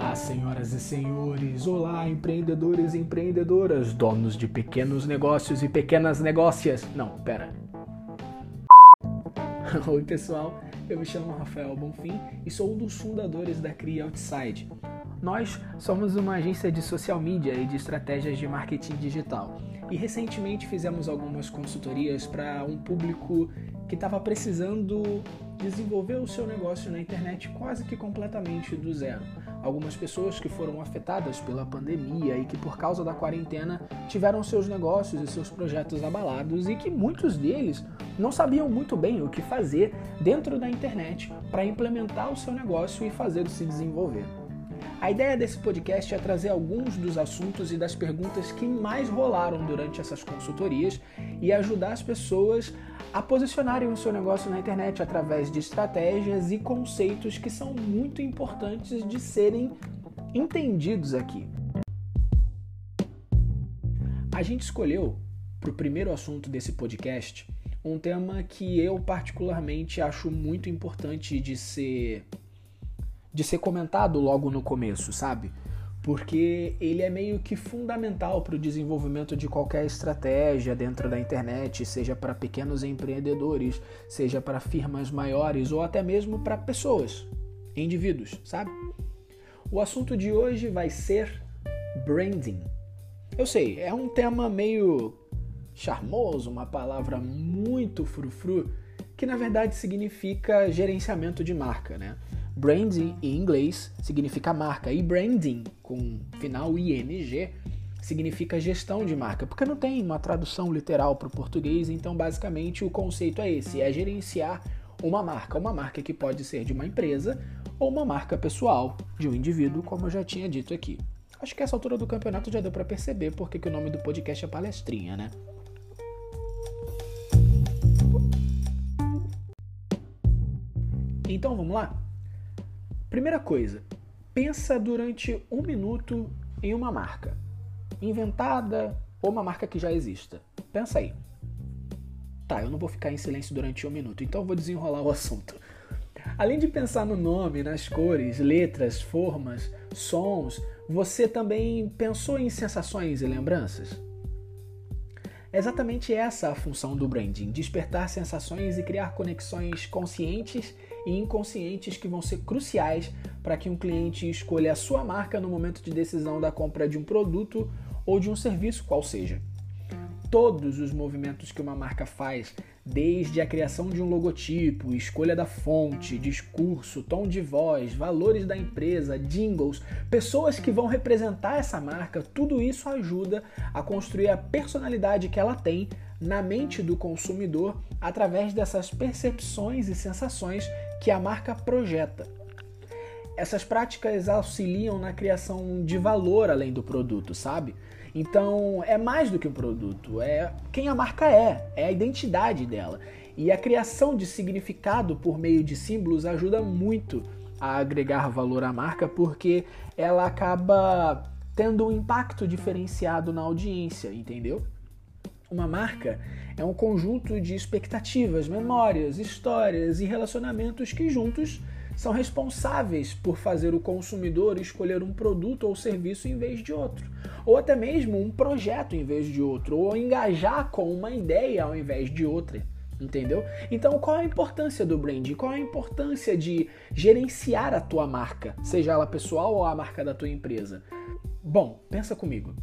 Olá, senhoras e senhores. Olá, empreendedores e empreendedoras, donos de pequenos negócios e pequenas negócias. Não, pera. Oi, pessoal. Eu me chamo Rafael Bonfim e sou um dos fundadores da Cria Outside. Nós somos uma agência de social media e de estratégias de marketing digital. E recentemente fizemos algumas consultorias para um público que estava precisando desenvolver o seu negócio na internet quase que completamente do zero. Algumas pessoas que foram afetadas pela pandemia e que, por causa da quarentena, tiveram seus negócios e seus projetos abalados e que muitos deles não sabiam muito bem o que fazer dentro da internet para implementar o seu negócio e fazê-lo se desenvolver. A ideia desse podcast é trazer alguns dos assuntos e das perguntas que mais rolaram durante essas consultorias e ajudar as pessoas a posicionarem o seu negócio na internet através de estratégias e conceitos que são muito importantes de serem entendidos aqui. A gente escolheu para o primeiro assunto desse podcast um tema que eu particularmente acho muito importante de ser de ser comentado logo no começo, sabe? Porque ele é meio que fundamental para o desenvolvimento de qualquer estratégia dentro da internet, seja para pequenos empreendedores, seja para firmas maiores ou até mesmo para pessoas, indivíduos, sabe? O assunto de hoje vai ser branding. Eu sei, é um tema meio charmoso, uma palavra muito frufru, que na verdade significa gerenciamento de marca, né? Branding em inglês significa marca e branding com final ing significa gestão de marca, porque não tem uma tradução literal para o português, então basicamente o conceito é esse, é gerenciar uma marca, uma marca que pode ser de uma empresa ou uma marca pessoal de um indivíduo, como eu já tinha dito aqui. Acho que essa altura do campeonato já deu para perceber porque que o nome do podcast é palestrinha, né? Então vamos lá? Primeira coisa, pensa durante um minuto em uma marca, inventada ou uma marca que já exista. Pensa aí. Tá, eu não vou ficar em silêncio durante um minuto, então vou desenrolar o assunto. Além de pensar no nome, nas cores, letras, formas, sons, você também pensou em sensações e lembranças? É exatamente essa a função do branding: despertar sensações e criar conexões conscientes e inconscientes que vão ser cruciais para que um cliente escolha a sua marca no momento de decisão da compra de um produto ou de um serviço, qual seja. Todos os movimentos que uma marca faz, desde a criação de um logotipo, escolha da fonte, discurso, tom de voz, valores da empresa, jingles, pessoas que vão representar essa marca, tudo isso ajuda a construir a personalidade que ela tem na mente do consumidor através dessas percepções e sensações que a marca projeta. Essas práticas auxiliam na criação de valor além do produto, sabe? Então é mais do que um produto, é quem a marca é, é a identidade dela. E a criação de significado por meio de símbolos ajuda muito a agregar valor à marca porque ela acaba tendo um impacto diferenciado na audiência, entendeu? Uma marca é um conjunto de expectativas, memórias, histórias e relacionamentos que juntos são responsáveis por fazer o consumidor escolher um produto ou serviço em vez de outro, ou até mesmo um projeto em vez de outro, ou engajar com uma ideia ao invés de outra. Entendeu? Então, qual a importância do branding? Qual a importância de gerenciar a tua marca, seja ela pessoal ou a marca da tua empresa? Bom, pensa comigo.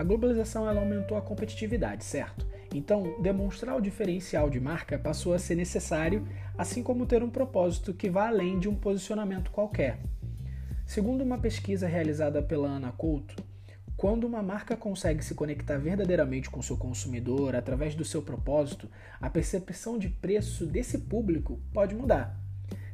A globalização ela aumentou a competitividade, certo? Então, demonstrar o diferencial de marca passou a ser necessário, assim como ter um propósito que vá além de um posicionamento qualquer. Segundo uma pesquisa realizada pela Ana Couto, quando uma marca consegue se conectar verdadeiramente com seu consumidor através do seu propósito, a percepção de preço desse público pode mudar.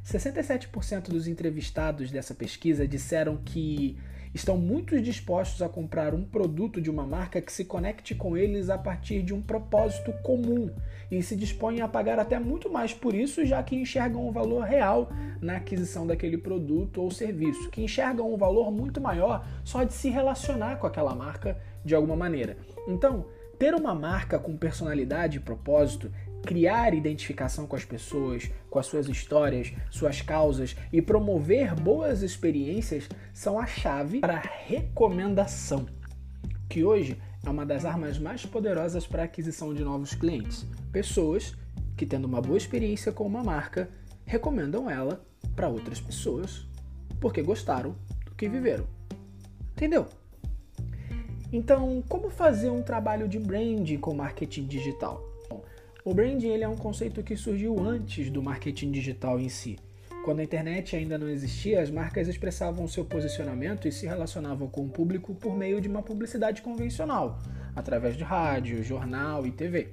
67% dos entrevistados dessa pesquisa disseram que estão muito dispostos a comprar um produto de uma marca que se conecte com eles a partir de um propósito comum e se dispõem a pagar até muito mais por isso, já que enxergam um valor real na aquisição daquele produto ou serviço, que enxergam um valor muito maior só de se relacionar com aquela marca de alguma maneira. Então, ter uma marca com personalidade e propósito Criar identificação com as pessoas, com as suas histórias, suas causas e promover boas experiências são a chave para a recomendação, que hoje é uma das armas mais poderosas para a aquisição de novos clientes. Pessoas que, tendo uma boa experiência com uma marca, recomendam ela para outras pessoas porque gostaram do que viveram. Entendeu? Então, como fazer um trabalho de branding com marketing digital? O branding ele é um conceito que surgiu antes do marketing digital em si. Quando a internet ainda não existia, as marcas expressavam seu posicionamento e se relacionavam com o público por meio de uma publicidade convencional, através de rádio, jornal e TV.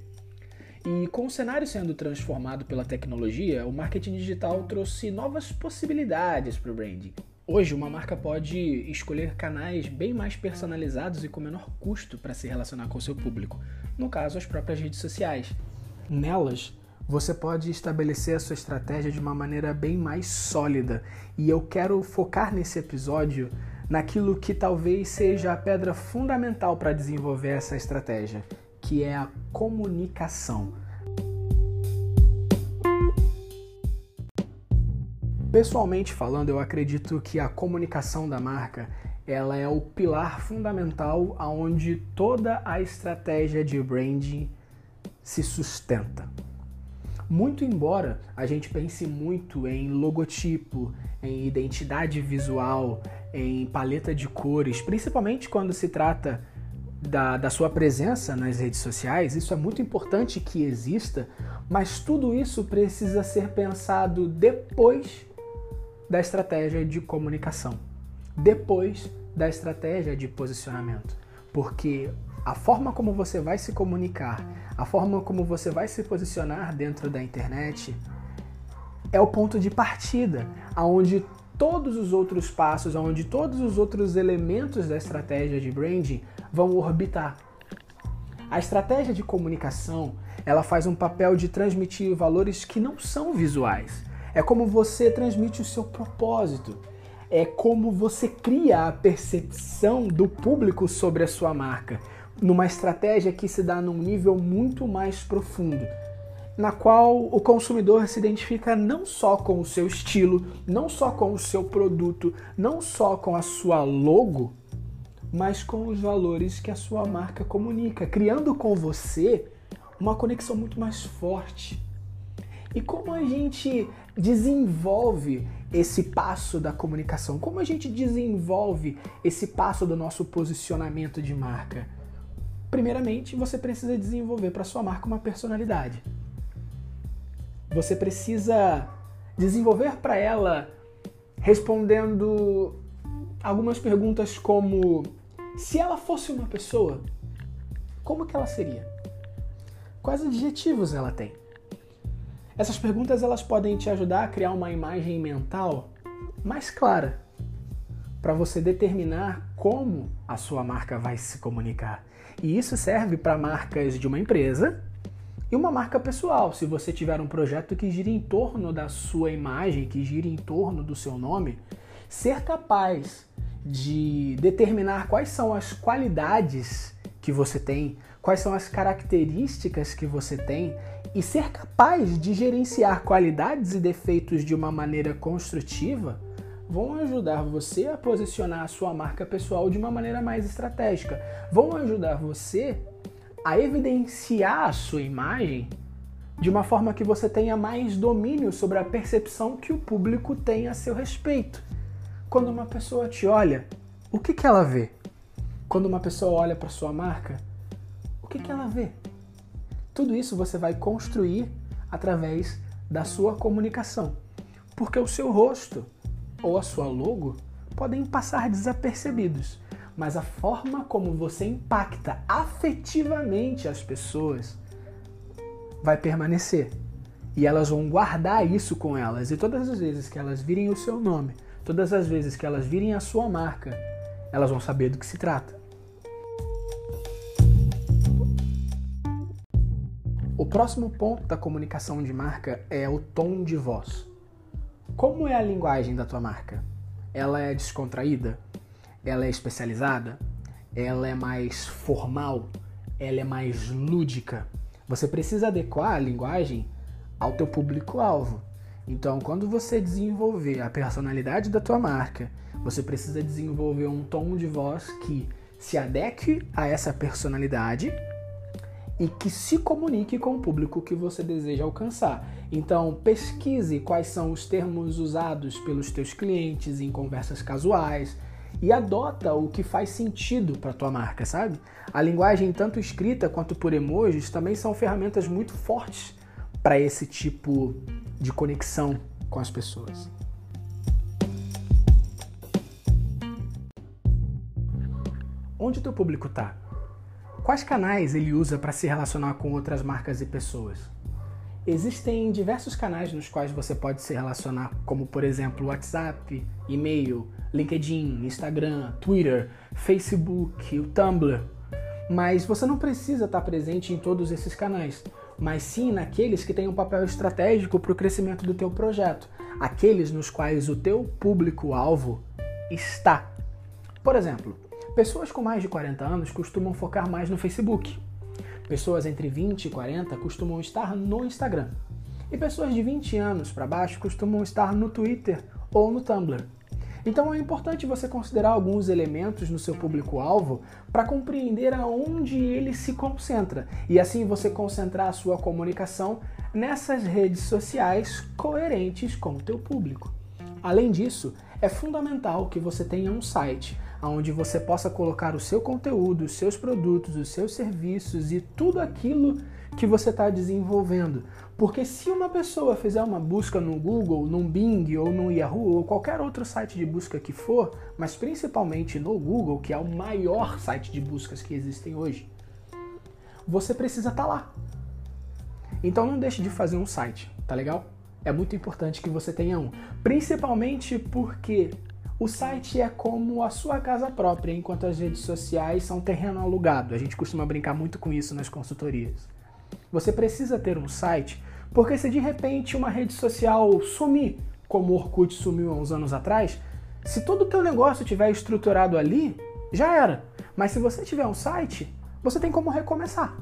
E com o cenário sendo transformado pela tecnologia, o marketing digital trouxe novas possibilidades para o branding. Hoje, uma marca pode escolher canais bem mais personalizados e com menor custo para se relacionar com seu público, no caso, as próprias redes sociais. Nelas, você pode estabelecer a sua estratégia de uma maneira bem mais sólida. E eu quero focar nesse episódio naquilo que talvez seja a pedra fundamental para desenvolver essa estratégia, que é a comunicação. Pessoalmente falando, eu acredito que a comunicação da marca ela é o pilar fundamental aonde toda a estratégia de branding se sustenta. Muito embora a gente pense muito em logotipo, em identidade visual, em paleta de cores, principalmente quando se trata da, da sua presença nas redes sociais, isso é muito importante que exista, mas tudo isso precisa ser pensado depois da estratégia de comunicação, depois da estratégia de posicionamento, porque a forma como você vai se comunicar, a forma como você vai se posicionar dentro da internet é o ponto de partida, aonde todos os outros passos, aonde todos os outros elementos da estratégia de branding vão orbitar. A estratégia de comunicação, ela faz um papel de transmitir valores que não são visuais. É como você transmite o seu propósito. É como você cria a percepção do público sobre a sua marca numa estratégia que se dá num nível muito mais profundo, na qual o consumidor se identifica não só com o seu estilo, não só com o seu produto, não só com a sua logo, mas com os valores que a sua marca comunica, criando com você uma conexão muito mais forte. E como a gente desenvolve esse passo da comunicação? Como a gente desenvolve esse passo do nosso posicionamento de marca? Primeiramente, você precisa desenvolver para sua marca uma personalidade. Você precisa desenvolver para ela respondendo algumas perguntas como se ela fosse uma pessoa, como que ela seria? Quais adjetivos ela tem? Essas perguntas elas podem te ajudar a criar uma imagem mental mais clara para você determinar como a sua marca vai se comunicar. E isso serve para marcas de uma empresa e uma marca pessoal. Se você tiver um projeto que gira em torno da sua imagem, que gira em torno do seu nome, ser capaz de determinar quais são as qualidades que você tem, quais são as características que você tem e ser capaz de gerenciar qualidades e defeitos de uma maneira construtiva vão ajudar você a posicionar a sua marca pessoal de uma maneira mais estratégica. Vão ajudar você a evidenciar a sua imagem de uma forma que você tenha mais domínio sobre a percepção que o público tem a seu respeito. Quando uma pessoa te olha, o que, que ela vê? Quando uma pessoa olha para sua marca, o que, que ela vê? Tudo isso você vai construir através da sua comunicação. Porque o seu rosto, ou a sua logo podem passar desapercebidos, mas a forma como você impacta afetivamente as pessoas vai permanecer. E elas vão guardar isso com elas. E todas as vezes que elas virem o seu nome, todas as vezes que elas virem a sua marca, elas vão saber do que se trata. O próximo ponto da comunicação de marca é o tom de voz. Como é a linguagem da tua marca? Ela é descontraída? Ela é especializada? Ela é mais formal? Ela é mais lúdica? Você precisa adequar a linguagem ao teu público-alvo. Então, quando você desenvolver a personalidade da tua marca, você precisa desenvolver um tom de voz que se adeque a essa personalidade e que se comunique com o público que você deseja alcançar. Então, pesquise quais são os termos usados pelos teus clientes em conversas casuais e adota o que faz sentido para tua marca, sabe? A linguagem tanto escrita quanto por emojis também são ferramentas muito fortes para esse tipo de conexão com as pessoas. Onde teu público está? Quais canais ele usa para se relacionar com outras marcas e pessoas? Existem diversos canais nos quais você pode se relacionar, como por exemplo WhatsApp, e-mail, LinkedIn, Instagram, Twitter, Facebook, o Tumblr. Mas você não precisa estar presente em todos esses canais mas sim naqueles que têm um papel estratégico para o crescimento do teu projeto, aqueles nos quais o teu público-alvo está. Por exemplo, pessoas com mais de 40 anos costumam focar mais no Facebook. Pessoas entre 20 e 40 costumam estar no Instagram. E pessoas de 20 anos para baixo costumam estar no Twitter ou no Tumblr. Então é importante você considerar alguns elementos no seu público-alvo para compreender aonde ele se concentra e assim você concentrar a sua comunicação nessas redes sociais coerentes com o teu público. Além disso, é fundamental que você tenha um site onde você possa colocar o seu conteúdo, os seus produtos, os seus serviços e tudo aquilo que você está desenvolvendo. Porque se uma pessoa fizer uma busca no Google, no Bing ou no Yahoo ou qualquer outro site de busca que for, mas principalmente no Google, que é o maior site de buscas que existem hoje, você precisa estar tá lá. Então não deixe de fazer um site, tá legal? É muito importante que você tenha um, principalmente porque o site é como a sua casa própria, enquanto as redes sociais são terreno alugado. A gente costuma brincar muito com isso nas consultorias. Você precisa ter um site, porque se de repente uma rede social sumir, como o Orkut sumiu há uns anos atrás, se todo o teu negócio estiver estruturado ali, já era. Mas se você tiver um site, você tem como recomeçar.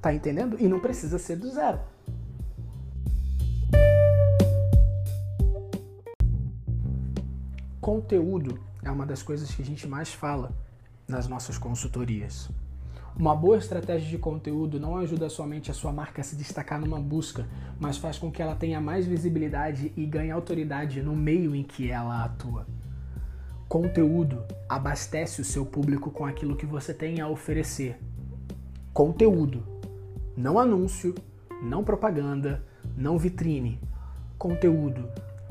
Tá entendendo? E não precisa ser do zero. Conteúdo é uma das coisas que a gente mais fala nas nossas consultorias. Uma boa estratégia de conteúdo não ajuda somente a sua marca a se destacar numa busca, mas faz com que ela tenha mais visibilidade e ganhe autoridade no meio em que ela atua. Conteúdo abastece o seu público com aquilo que você tem a oferecer. Conteúdo, não anúncio, não propaganda, não vitrine. Conteúdo,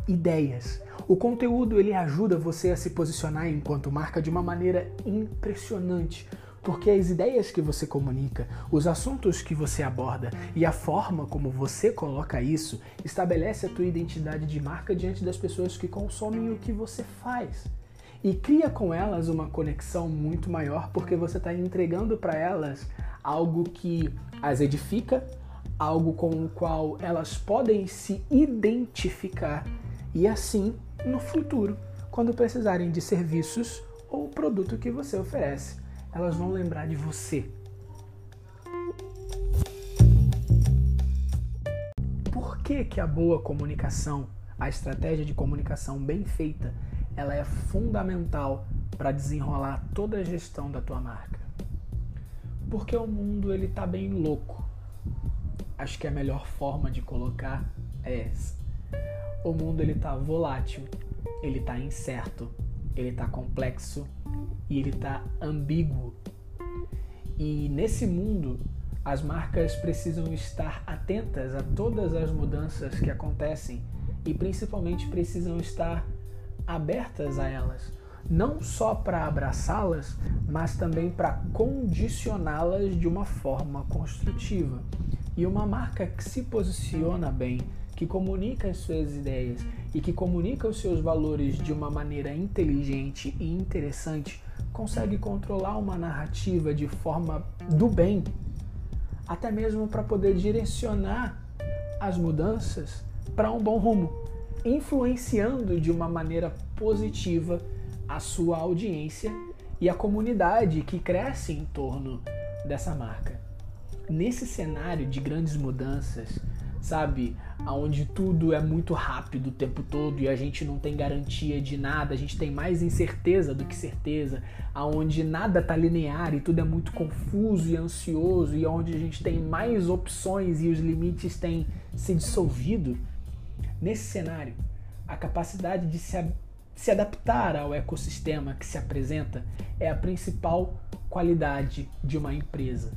ideias. O conteúdo ele ajuda você a se posicionar enquanto marca de uma maneira impressionante porque as ideias que você comunica, os assuntos que você aborda e a forma como você coloca isso estabelece a tua identidade de marca diante das pessoas que consomem o que você faz. E cria com elas uma conexão muito maior porque você está entregando para elas algo que as edifica, algo com o qual elas podem se identificar e assim, no futuro, quando precisarem de serviços ou produto que você oferece, elas vão lembrar de você. Por que, que a boa comunicação, a estratégia de comunicação bem feita, ela é fundamental para desenrolar toda a gestão da tua marca? Porque o mundo ele tá bem louco. Acho que a melhor forma de colocar é essa. O mundo ele tá volátil, ele tá incerto, ele tá complexo e ele tá ambíguo. E nesse mundo, as marcas precisam estar atentas a todas as mudanças que acontecem e principalmente precisam estar abertas a elas, não só para abraçá-las, mas também para condicioná-las de uma forma construtiva. E uma marca que se posiciona bem, que comunica as suas ideias e que comunica os seus valores de uma maneira inteligente e interessante, consegue controlar uma narrativa de forma do bem, até mesmo para poder direcionar as mudanças para um bom rumo, influenciando de uma maneira positiva a sua audiência e a comunidade que cresce em torno dessa marca. nesse cenário de grandes mudanças, sabe? Onde tudo é muito rápido o tempo todo e a gente não tem garantia de nada, a gente tem mais incerteza do que certeza, aonde nada tá linear e tudo é muito confuso e ansioso e onde a gente tem mais opções e os limites têm se dissolvido. Nesse cenário, a capacidade de se, se adaptar ao ecossistema que se apresenta é a principal qualidade de uma empresa.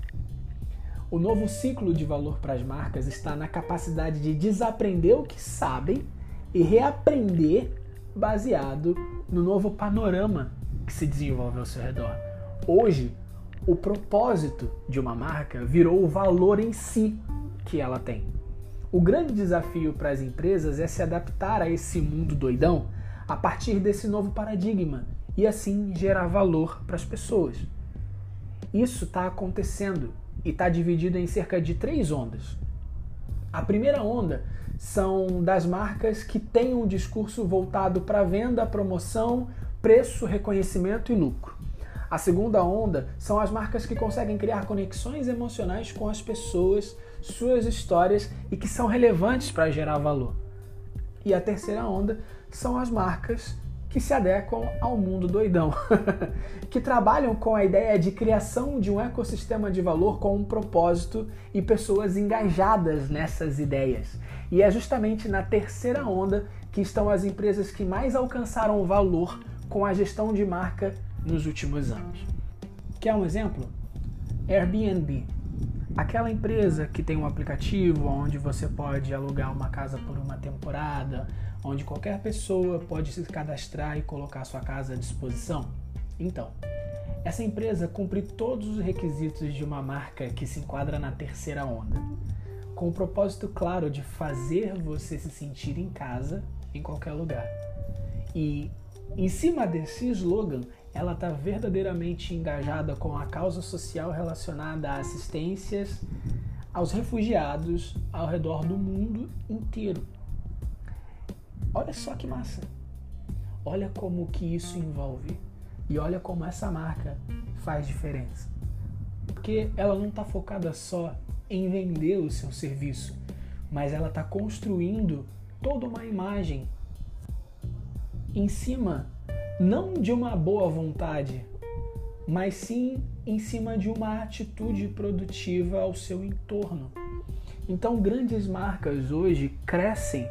O novo ciclo de valor para as marcas está na capacidade de desaprender o que sabem e reaprender baseado no novo panorama que se desenvolve ao seu redor. Hoje, o propósito de uma marca virou o valor em si que ela tem. O grande desafio para as empresas é se adaptar a esse mundo doidão a partir desse novo paradigma e assim gerar valor para as pessoas. Isso está acontecendo e está dividido em cerca de três ondas. A primeira onda são das marcas que têm um discurso voltado para venda, promoção, preço, reconhecimento e lucro. A segunda onda são as marcas que conseguem criar conexões emocionais com as pessoas, suas histórias e que são relevantes para gerar valor. E a terceira onda são as marcas que se adequam ao mundo doidão, que trabalham com a ideia de criação de um ecossistema de valor com um propósito e pessoas engajadas nessas ideias. E é justamente na terceira onda que estão as empresas que mais alcançaram valor com a gestão de marca nos últimos anos. Quer um exemplo? Airbnb. Aquela empresa que tem um aplicativo onde você pode alugar uma casa por uma temporada, onde qualquer pessoa pode se cadastrar e colocar sua casa à disposição? Então, essa empresa cumpre todos os requisitos de uma marca que se enquadra na terceira onda, com o propósito claro de fazer você se sentir em casa em qualquer lugar. E em cima desse slogan, ela está verdadeiramente engajada com a causa social relacionada a assistências aos refugiados ao redor do mundo inteiro. Olha só que massa. Olha como que isso envolve e olha como essa marca faz diferença. Porque ela não está focada só em vender o seu serviço, mas ela está construindo toda uma imagem em cima não de uma boa vontade, mas sim em cima de uma atitude produtiva ao seu entorno. Então, grandes marcas hoje crescem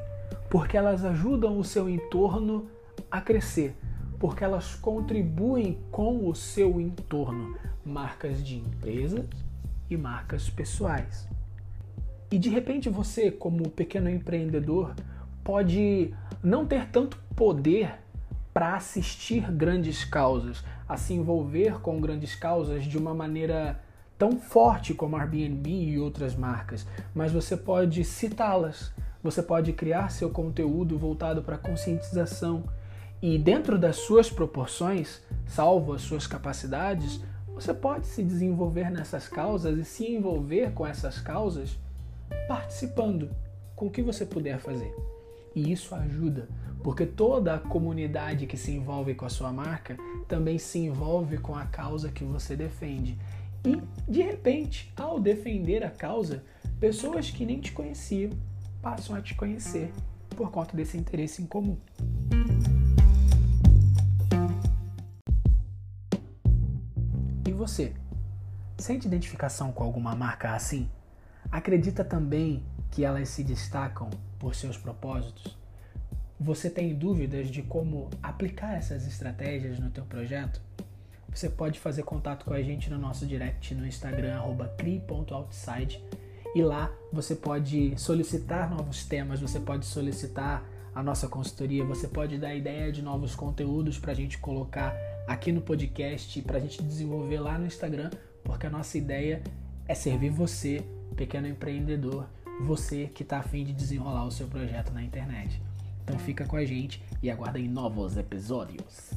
porque elas ajudam o seu entorno a crescer, porque elas contribuem com o seu entorno, marcas de empresas e marcas pessoais. E de repente você, como pequeno empreendedor, pode não ter tanto poder para assistir grandes causas, a se envolver com grandes causas de uma maneira tão forte como a Airbnb e outras marcas, mas você pode citá-las, você pode criar seu conteúdo voltado para conscientização e, dentro das suas proporções, salvo as suas capacidades, você pode se desenvolver nessas causas e se envolver com essas causas participando com o que você puder fazer. E isso ajuda, porque toda a comunidade que se envolve com a sua marca também se envolve com a causa que você defende. E, de repente, ao defender a causa, pessoas que nem te conheciam passam a te conhecer por conta desse interesse em comum. E você? Sente identificação com alguma marca assim? Acredita também que elas se destacam por seus propósitos? Você tem dúvidas de como aplicar essas estratégias no teu projeto? Você pode fazer contato com a gente no nosso direct no Instagram cri.outside e lá você pode solicitar novos temas, você pode solicitar a nossa consultoria, você pode dar ideia de novos conteúdos para a gente colocar aqui no podcast, para a gente desenvolver lá no Instagram, porque a nossa ideia é servir você, pequeno empreendedor, você que está afim de desenrolar o seu projeto na internet. Então fica com a gente e aguardem novos episódios.